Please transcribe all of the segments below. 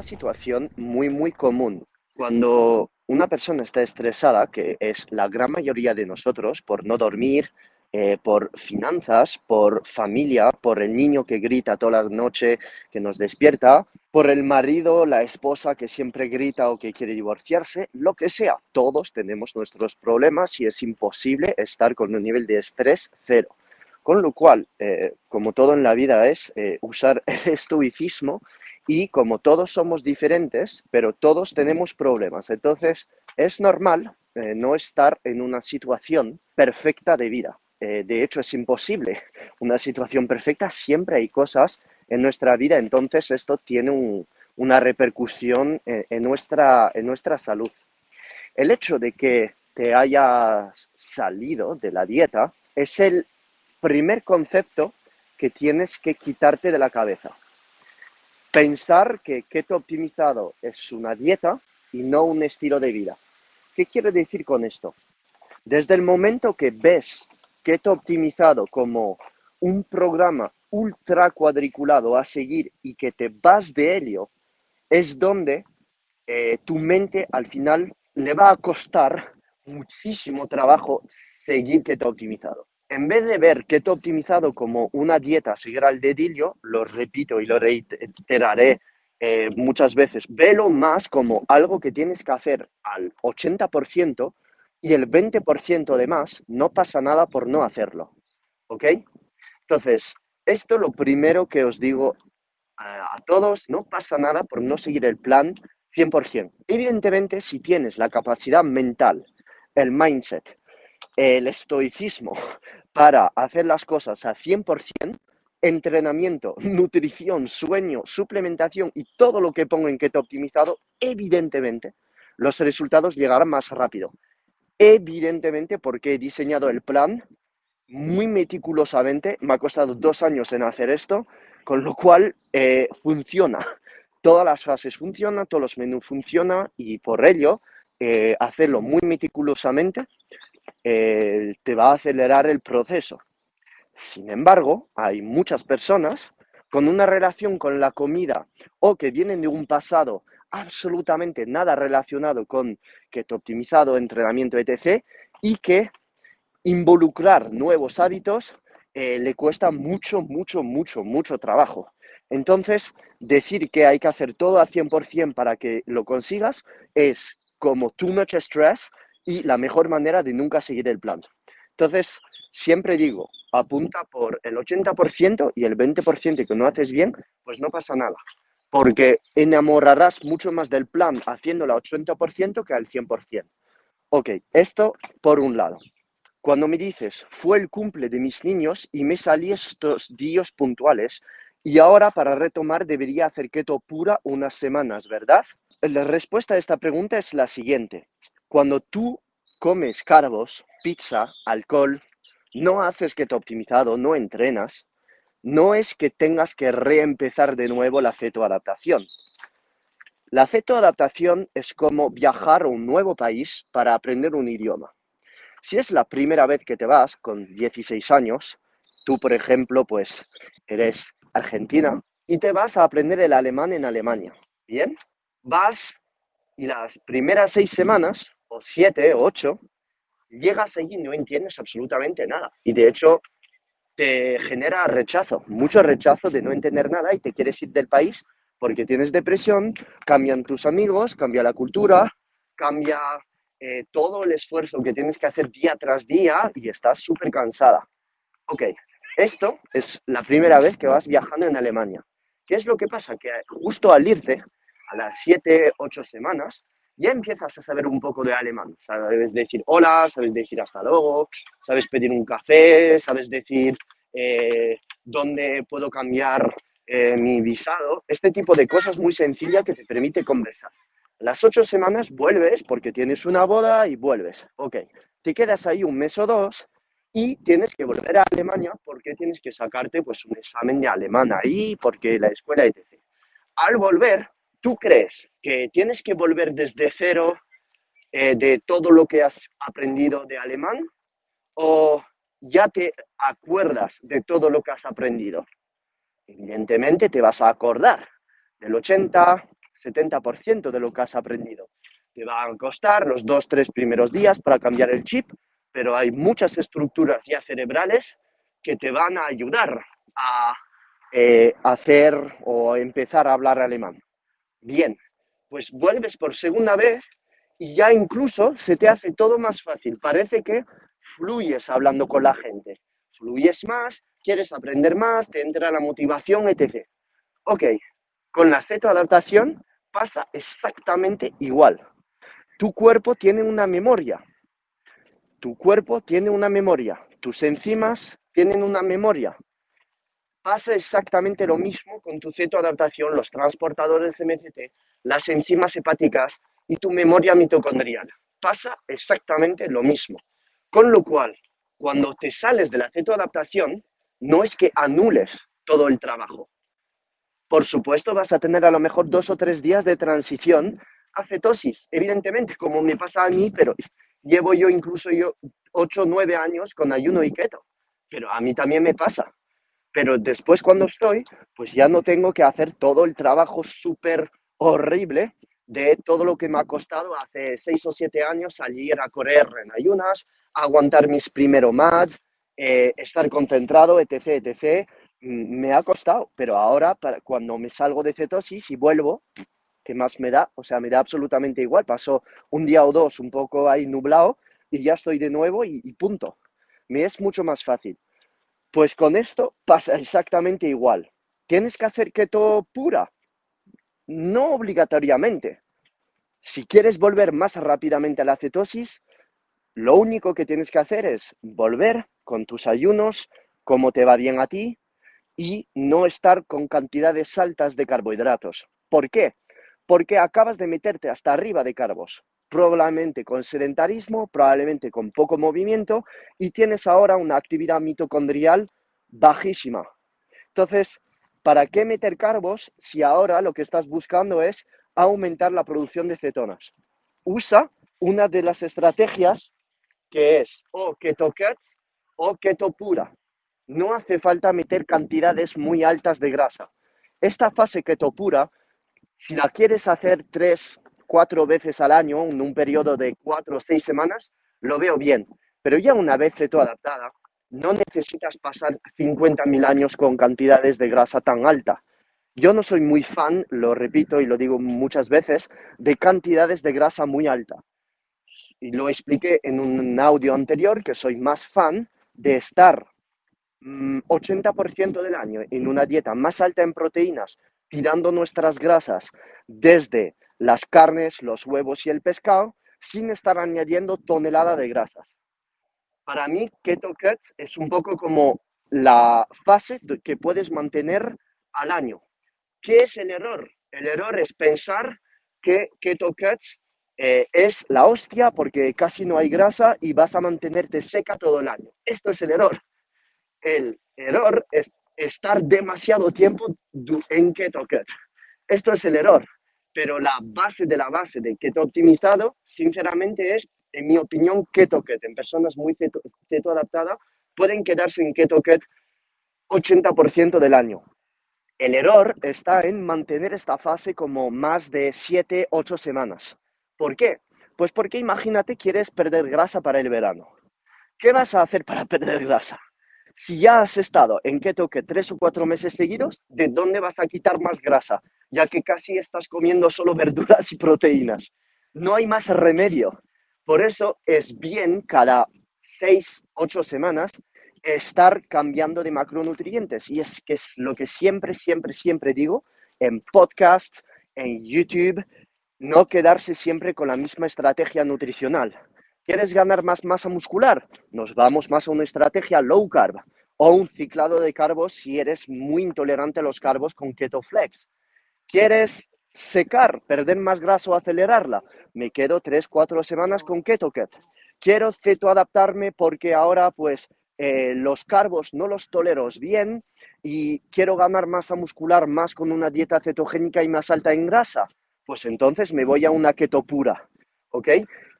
Una situación muy, muy común cuando una persona está estresada, que es la gran mayoría de nosotros, por no dormir, eh, por finanzas, por familia, por el niño que grita toda la noche, que nos despierta, por el marido, la esposa que siempre grita o que quiere divorciarse, lo que sea. Todos tenemos nuestros problemas y es imposible estar con un nivel de estrés cero. Con lo cual, eh, como todo en la vida es eh, usar el estoicismo y como todos somos diferentes, pero todos tenemos problemas. Entonces, es normal no estar en una situación perfecta de vida. Eh, de hecho, es imposible una situación perfecta. Siempre hay cosas en nuestra vida, entonces esto tiene una repercusión en, en, nuestra, en nuestra salud. El hecho de que te hayas salido de la dieta es el primer concepto que tienes que quitarte de la cabeza. Pensar que keto optimizado es una dieta y no un estilo de vida. ¿Qué quiero decir con esto? Desde el momento que ves Keto optimizado como un programa ultra cuadriculado a seguir y que te vas de ello, es donde eh, tu mente al final le va a costar muchísimo trabajo seguir keto optimizado. En vez de ver keto optimizado como una dieta a seguir al dedillo, lo repito y lo reiteraré eh, muchas veces, velo más como algo que tienes que hacer al 80% y el 20% de más, no pasa nada por no hacerlo. ¿Ok? Entonces, esto lo primero que os digo a, todos, no pasa nada por no seguir el plan 100%. Evidentemente, si tienes la capacidad mental, el mindset, el estoicismo para hacer las cosas a 100%, entrenamiento, nutrición, sueño, suplementación y todo lo que pongo en keto optimizado, evidentemente los resultados llegarán más rápido. Evidentemente, porque he diseñado el plan muy meticulosamente, me ha costado dos años en hacer esto, con lo cual eh, funciona. Todas las fases funcionan, todos los menús funcionan y por ello eh, hacerlo muy meticulosamente eh, te va a acelerar el proceso. Sin embargo, hay muchas personas con una relación con la comida o que vienen de un pasado absolutamente nada relacionado con keto optimizado, entrenamiento, etc. Y que involucrar nuevos hábitos eh, le cuesta mucho, mucho, mucho, mucho trabajo. Entonces, decir que hay que hacer todo al 100% para que lo consigas es como too much stress y la mejor manera de nunca seguir el plan. Entonces, siempre digo, apunta por el 80% y el 20% que no haces bien, pues no pasa nada porque enamorarás mucho más del plan haciéndolo al 80% que al 100%. Ok, esto por un lado. Cuando me dices, fue el cumple de mis niños y me salí estos días puntuales y ahora para retomar debería hacer keto pura unas semanas, ¿verdad? La respuesta a esta pregunta es la siguiente. Cuando tú comes carbos, pizza, alcohol, no haces keto optimizado, no entrenas, no es que tengas que reempezar de nuevo la cetoadaptación. La cetoadaptación es como viajar a un nuevo país para aprender un idioma. Si es la primera vez que te vas con 16 años, tú por ejemplo, pues eres argentina y te vas a aprender el alemán en Alemania. Bien, vas y las primeras seis semanas, o siete, o ocho, llegas allí y no entiendes absolutamente nada. Y de hecho, te genera rechazo, mucho rechazo de no entender nada y te quieres ir del país porque tienes depresión, cambian tus amigos, cambia la cultura, cambia eh, todo el esfuerzo que tienes que hacer día tras día y estás súper cansada. Ok, esto es la primera vez que vas viajando en Alemania. ¿Qué es lo que pasa? Que justo al irte, a las 7, 8 semanas, ya empiezas a saber un poco de alemán. Sabes decir hola, sabes decir hasta luego, sabes pedir un café, sabes decir eh, dónde puedo cambiar eh, mi visado, este tipo de cosas muy sencillas que te permite conversar. Las ocho semanas vuelves porque tienes una boda y vuelves. Ok, te quedas ahí un mes o dos y tienes que volver a Alemania porque tienes que sacarte pues un examen de alemán ahí, porque la escuela, etc. Al volver, ¿tú crees que tienes que volver desde cero eh, de todo lo que has aprendido de alemán o ya te acuerdas de todo lo que has aprendido? Evidentemente te vas a acordar del 80, 70% de lo que has aprendido. Te van a costar los dos, tres primeros días para cambiar el chip, pero hay muchas estructuras ya cerebrales que te van a ayudar a eh, hacer o empezar a hablar alemán. Bien, pues vuelves por segunda vez y ya incluso se te hace todo más fácil. Parece que fluyes hablando con la gente. Fluyes más, quieres aprender más, te entra la motivación, etc. Ok, con la Z-adaptación pasa exactamente igual. Tu cuerpo tiene una memoria. Tu cuerpo tiene una memoria. Tus enzimas tienen una memoria. Pasa exactamente lo mismo con tu cetoadaptación, los transportadores de MCT, las enzimas hepáticas y tu memoria mitocondrial. Pasa exactamente lo mismo. Con lo cual, cuando te sales de la cetoadaptación, no es que anules todo el trabajo. Por supuesto, vas a tener a lo mejor dos o tres días de transición a cetosis, evidentemente, como me pasa a mí, pero llevo yo incluso yo ocho o nueve años con ayuno y keto, pero a mí también me pasa. Pero después cuando estoy, pues ya no tengo que hacer todo el trabajo súper horrible de todo lo que me ha costado hace seis o siete años salir a correr en ayunas, aguantar mis primeros match, eh, estar concentrado, etc., etc. Mm, me ha costado, pero ahora para, cuando me salgo de cetosis y vuelvo, ¿qué más me da? O sea, me da absolutamente igual. Paso un día o dos un poco ahí nublado y ya estoy de nuevo y punto. Me es mucho más fácil. Pues con esto pasa exactamente igual. ¿Tienes que hacer keto pura? No obligatoriamente. Si quieres volver más rápidamente a la cetosis, lo único que tienes que hacer es volver con tus ayunos, como te va bien a ti, y no estar con cantidades altas de carbohidratos. ¿Por qué? Porque acabas de meterte hasta arriba de carbos probablemente con sedentarismo, probablemente con poco movimiento y tienes ahora una actividad mitocondrial bajísima. Entonces, ¿para qué meter carbos si ahora lo que estás buscando es aumentar la producción de cetonas? Usa una de las estrategias que es o keto cuts o keto pura. No hace falta meter cantidades muy altas de grasa. Esta fase keto pura, si la quieres hacer tres, cuatro veces al año, en un periodo de cuatro o seis semanas, lo veo bien. Pero ya una vez ceto adaptada, no necesitas pasar 50.000 años con cantidades de grasa tan alta. Yo no soy muy fan, lo repito y lo digo muchas veces, de cantidades de grasa muy alta. Y lo expliqué en un audio anterior que soy más fan de estar 80% mm, del año en una dieta más alta en proteínas, tirando nuestras grasas desde las carnes, los huevos y el pescado sin estar añadiendo tonelada de grasas. Para mí, Keto Cuts es un poco como la fase que puedes mantener al año. ¿Qué es el error? El error es pensar que Keto Cuts eh, es la hostia porque casi no hay grasa y vas a mantenerte seca todo el año. Esto es el error. El error es estar demasiado tiempo en Keto Cuts. Esto es el error pero la base de la base de keto optimizado, sinceramente, es, en mi opinión, keto ket. En personas muy keto, adaptadas pueden quedarse en keto ket 80% del año. El error está en mantener esta fase como más de 7, 8 semanas. ¿Por qué? Pues porque imagínate quieres perder grasa para el verano. ¿Qué vas a hacer para perder grasa? Si ya has estado en keto que tres o cuatro meses seguidos, ¿de dónde vas a quitar más grasa? ya que casi estás comiendo solo verduras y proteínas. No hay más remedio. Por eso es bien cada seis, ocho semanas estar cambiando de macronutrientes. Y es que es lo que siempre, siempre, siempre digo en podcast, en YouTube, no quedarse siempre con la misma estrategia nutricional. ¿Quieres ganar más masa muscular? Nos vamos más a una estrategia low carb. o un ciclado de carbos si eres muy intolerante a los carbos con KetoFlex. ¿Quieres secar, perder más grasa o acelerarla? Me quedo 3, 4 semanas con KetoKet. Quiero cetoadaptarme porque ahora pues eh, los carbos no los tolero bien y quiero ganar masa muscular más con una dieta cetogénica y más alta en grasa, pues entonces me voy a una keto pura, ¿ok?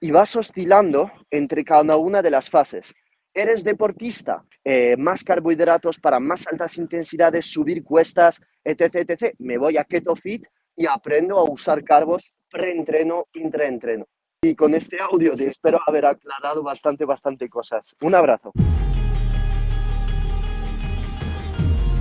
Y vas oscilando entre cada una de las fases. Eres deportista, eh, más carbohidratos para más altas intensidades, subir cuestas, etc, etc. Me voy a keto fit y aprendo a usar carbos pre-entreno, intra-entreno. Y con este audio te espero haber aclarado bastante, bastante cosas. Un abrazo.